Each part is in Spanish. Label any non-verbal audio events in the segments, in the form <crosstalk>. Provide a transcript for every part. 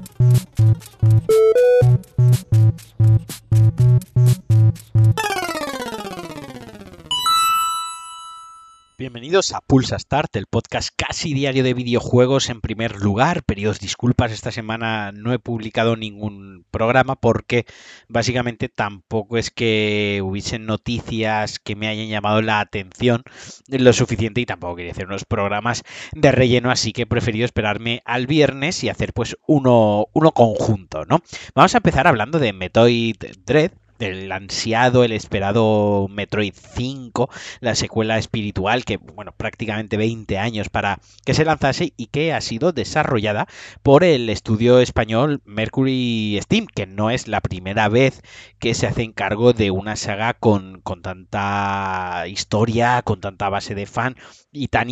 Thank you. A Pulsa Start, el podcast casi diario de videojuegos en primer lugar. Pedidos disculpas, esta semana no he publicado ningún programa porque básicamente tampoco es que hubiesen noticias que me hayan llamado la atención lo suficiente y tampoco quería hacer unos programas de relleno, así que he preferido esperarme al viernes y hacer pues uno, uno conjunto, ¿no? Vamos a empezar hablando de Metroid Dread el ansiado, el esperado Metroid 5, la secuela espiritual que, bueno, prácticamente 20 años para que se lanzase y que ha sido desarrollada por el estudio español Mercury Steam, que no es la primera vez que se hace cargo de una saga con, con tanta historia, con tanta base de fan y tan,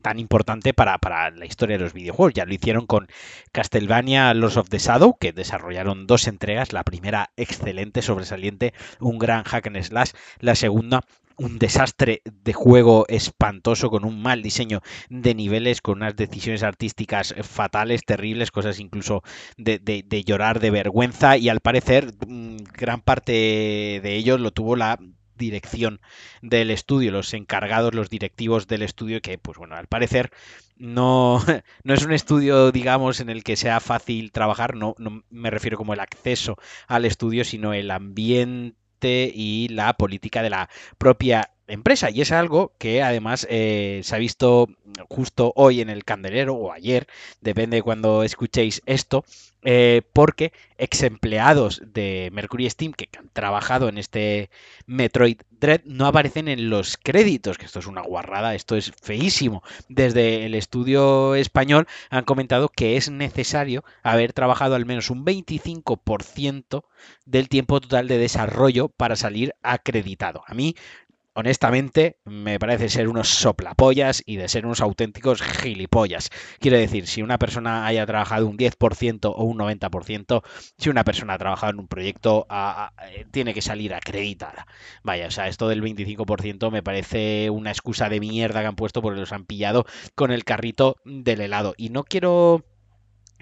tan importante para, para, la historia de los videojuegos. Ya lo hicieron con Castlevania Lords of the Shadow, que desarrollaron dos entregas, la primera excelente, sobresaliente, un gran hack and slash, la segunda un desastre de juego espantoso con un mal diseño de niveles, con unas decisiones artísticas fatales, terribles, cosas incluso de, de llorar de vergüenza. Y al parecer mm, gran parte de ellos lo tuvo la dirección del estudio, los encargados, los directivos del estudio, que pues bueno, al parecer no, <laughs> no es un estudio, digamos, en el que sea fácil trabajar, no, no me refiero como el acceso al estudio, sino el ambiente y la política de la propia empresa. Y es algo que además eh, se ha visto justo hoy en el candelero o ayer, depende de cuando escuchéis esto, eh, porque ex empleados de Mercury Steam que han trabajado en este Metroid Dread no aparecen en los créditos, que esto es una guarrada, esto es feísimo. Desde el estudio español han comentado que es necesario haber trabajado al menos un 25% del tiempo total de desarrollo para salir acreditado. A mí honestamente, me parece ser unos soplapollas y de ser unos auténticos gilipollas. Quiero decir, si una persona haya trabajado un 10% o un 90%, si una persona ha trabajado en un proyecto, eh, tiene que salir acreditada. Vaya, o sea, esto del 25% me parece una excusa de mierda que han puesto porque los han pillado con el carrito del helado. Y no quiero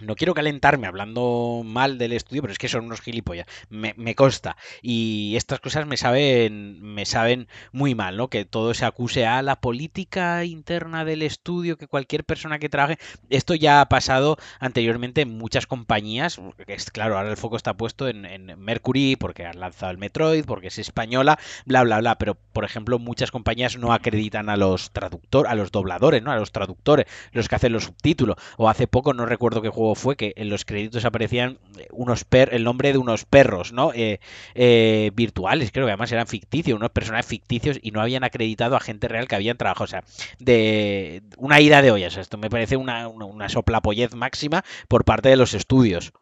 no quiero calentarme hablando mal del estudio, pero es que son unos gilipollas. Me, me, consta. Y estas cosas me saben, me saben muy mal, ¿no? Que todo se acuse a la política interna del estudio, que cualquier persona que trabaje. Esto ya ha pasado anteriormente en muchas compañías. Es claro, ahora el foco está puesto en, en Mercury, porque han lanzado el Metroid, porque es española, bla bla bla. Pero, por ejemplo, muchas compañías no acreditan a los traductores, a los dobladores, ¿no? A los traductores, los que hacen los subtítulos. O hace poco, no recuerdo qué juego fue que en los créditos aparecían eh, unos per el nombre de unos perros, ¿no? Eh, eh, virtuales, creo que además eran ficticios, unos personajes ficticios y no habían acreditado a gente real que habían trabajado. O sea, de una ida de ollas. Esto me parece una, una, una máxima por parte de los estudios.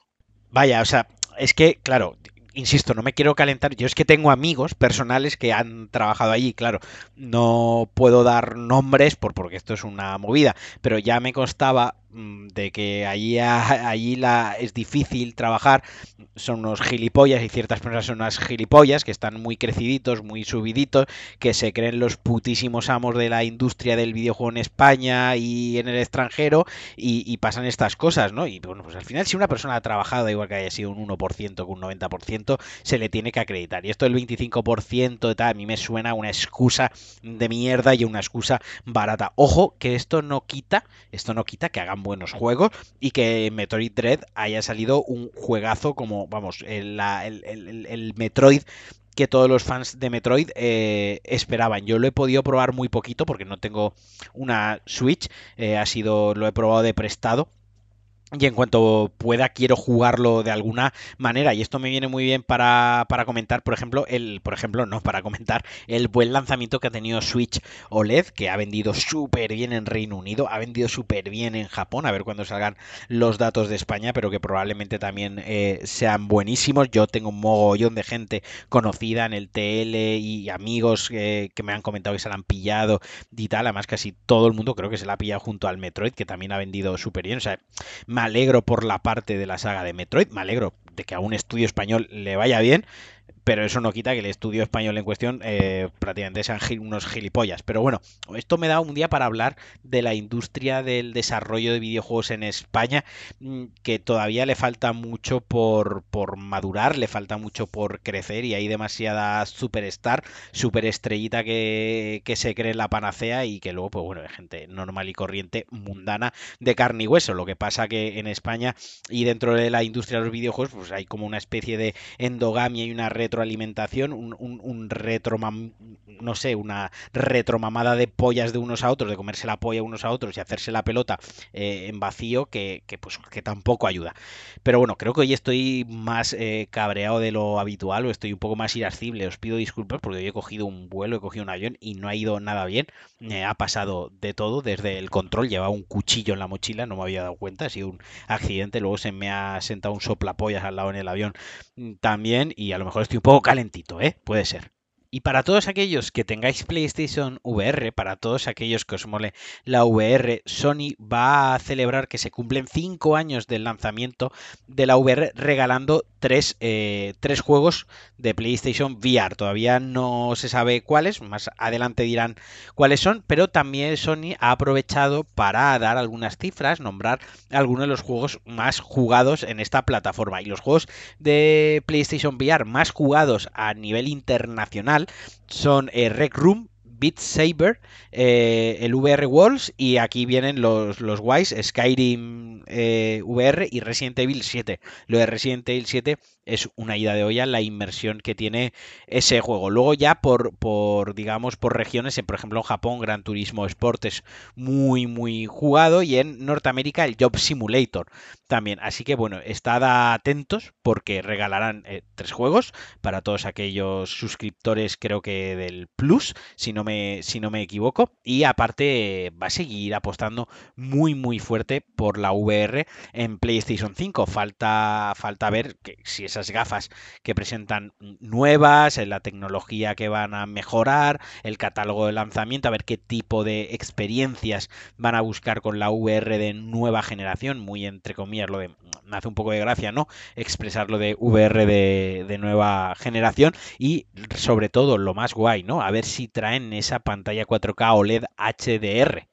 Vaya, o sea, es que, claro, insisto, no me quiero calentar. Yo es que tengo amigos personales que han trabajado allí, claro. No puedo dar nombres por, porque esto es una movida, pero ya me constaba de que allí, allí la, es difícil trabajar, son unos gilipollas y ciertas personas son unas gilipollas que están muy creciditos, muy subiditos, que se creen los putísimos amos de la industria del videojuego en España y en el extranjero y, pasan estas cosas, ¿no? Y bueno, pues al final si una persona ha trabajado, igual que haya sido un 1% o un 90%, se le tiene que acreditar. Y esto del 25% de tal, a mí me suena una excusa de mierda y una excusa barata. Ojo que esto no quita, esto no quita que hagan buenos juegos y que Metroid Dread haya salido un juegazo como, vamos, el, Metroid que todos los fans de Metroid eh, esperaban. Yo lo he podido probar muy poquito porque no tengo una Switch, eh, ha sido, lo he probado de prestado y en cuanto pueda quiero jugarlo de alguna manera. Y esto me viene muy bien para, para, comentar por ejemplo el por ejemplo no para comentar el buen lanzamiento que ha tenido Switch OLED que ha vendido súper bien en Reino Unido ha vendido súper bien en Japón a ver cuando salgan los datos de España pero que probablemente también eh, sean buenísimos. Yo tengo un mogollón de gente conocida en el TL y amigos que me han comentado que se la han pillado y tal. Además casi todo el mundo creo que se la ha pillado junto al Metroid que también ha vendido súper bien. O sea alegro por la parte de la saga de Metroid, me alegro de que a un estudio español le vaya bien, pero eso no quita que el estudio español en cuestión eh, prácticamente sean unos gilipollas. Pero bueno, esto me da un día para hablar de la industria del desarrollo de videojuegos en España, mm, que todavía le falta mucho por, por madurar, le falta mucho por crecer y hay demasiada superstar, superestrellita que, que se cree en la panacea y que luego, pues bueno, hay gente normal y corriente, mundana, de carne y hueso. Lo que pasa que en España y dentro de la industria de los videojuegos, pues hay como una especie de endogamia y una retroalimentación, un, un, retro, no sé, una retromamada de pollas de unos a otros, de comerse la polla unos a otros y hacerse la pelota eh, en vacío que, pues que tampoco ayuda. Pero bueno, creo que hoy estoy más eh, cabreado de lo habitual o estoy un poco más irascible. Os pido disculpas porque hoy he cogido un vuelo, he cogido un avión y no ha ido nada bien. Ha pasado de todo, desde el control, llevaba un cuchillo en la mochila, no me había dado cuenta, ha sido un accidente, luego se me ha sentado un soplapollas al lado en el avión mm, también y a lo mejor estoy un poco calentito, ¿eh? Puede ser. Y para todos aquellos que tengáis PlayStation VR, para todos aquellos que os mole la VR, Sony va a celebrar que se cumplen 5 años del lanzamiento de la VR regalando tres, eh, tres, juegos de PlayStation VR. Todavía no se sabe cuáles, más adelante dirán cuáles son, pero también Sony ha aprovechado para dar algunas cifras, nombrar algunos de los juegos más jugados en esta plataforma. Y los juegos de PlayStation VR más jugados a nivel internacional son eh, Rec Room, Beat Saber, eh, el VR Walls y aquí vienen los, los guays, Skyrim eh, VR y Resident Evil 7. Lo de Resident Evil 7 es una ida de olla la inmersión que tiene ese juego. Luego ya por, por digamos, por regiones, por ejemplo en Japón Gran Turismo Sport es muy, muy jugado y en Norteamérica el Job Simulator también. Así que bueno, estad atentos porque regalarán eh, tres juegos para todos aquellos suscriptores creo que del Plus, si no me, si no me equivoco. Y aparte va a seguir apostando muy, muy fuerte por la VR en PlayStation 5. Falta, falta ver que si es esas gafas que presentan nuevas, la tecnología que van a mejorar, el catálogo de lanzamiento, a ver qué tipo de experiencias van a buscar con la VR de nueva generación, muy entre comillas, lo de, me hace un poco de gracia, ¿no? Expresar lo de VR de, de nueva generación y sobre todo lo más guay, ¿no? A ver si traen esa pantalla 4K OLED HDR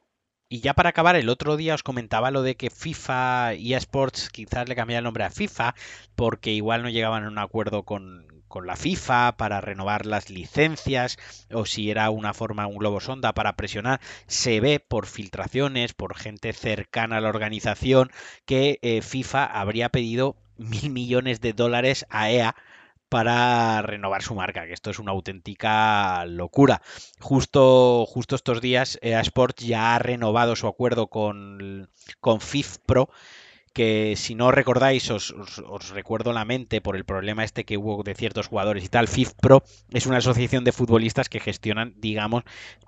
y ya para acabar, el otro día os comentaba lo de que FIFA y eSports quizás le cambiara el nombre a FIFA porque igual no llegaban a un acuerdo con, la FIFA para renovar las licencias o si era una forma, un globo sonda para presionar. Se ve por filtraciones, por gente cercana a la organización, que eh, FIFA habría pedido mil millones de dólares a EA para renovar su marca, que esto es una auténtica locura. Justo, justo estos días, EA Sports ya ha renovado su acuerdo con, con FIF Pro que si no recordáis, os, recuerdo la mente por el problema este que hubo de ciertos jugadores y tal, FIF Pro es una asociación de futbolistas que gestionan, digamos,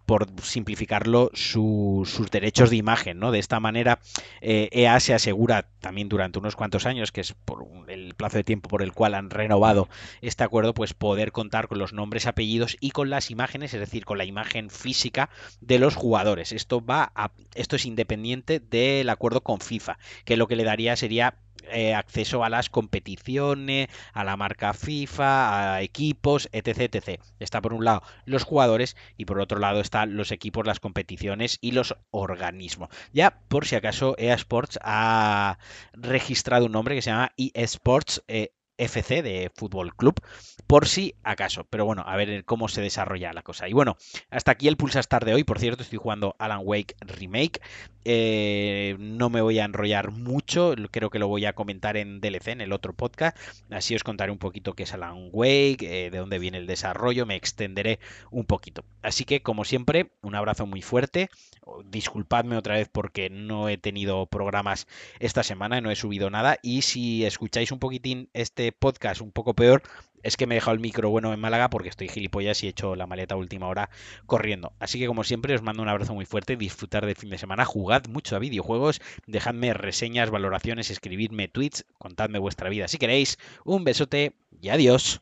por simplificarlo, sus derechos de imagen, ¿no? De esta manera, EA eh, e se asegura también durante unos cuantos años, que es por el plazo de tiempo por el cual han renovado este acuerdo, pues poder contar con los nombres, apellidos y con las imágenes, es decir, con la imagen física de los jugadores. Esto va esto es independiente del acuerdo con FIFA, que lo que le daría sería eh, acceso a las competiciones, a la marca FIFA, a equipos, etc, etc. Está por un lado los jugadores y por otro lado están los equipos, las competiciones y los organismos. Ya por si acaso EA Sports ha registrado un nombre que se llama eSports eh, FC de Fútbol Club, por si acaso. Pero bueno, a ver cómo se desarrolla la cosa. Y bueno, hasta aquí el Pulsastar de hoy. Por cierto, estoy jugando Alan Wake Remake. Eh, no me voy a enrollar mucho, creo que lo voy a comentar en DLC, en el otro podcast. Así os contaré un poquito qué es Alan Wake, eh, de dónde viene el desarrollo, me extenderé un poquito. Así que, como siempre, un abrazo muy fuerte. Disculpadme otra vez porque no he tenido programas esta semana, no he subido nada. Y si escucháis un poquitín este podcast un poco peor, es que me he dejado el micro bueno en Málaga porque estoy gilipollas y he hecho la maleta última hora corriendo. Así que como siempre os mando un abrazo muy fuerte, disfrutar del fin de semana, jugad mucho a videojuegos, dejadme reseñas, valoraciones, escribidme tweets, contadme vuestra vida si queréis. Un besote y adiós.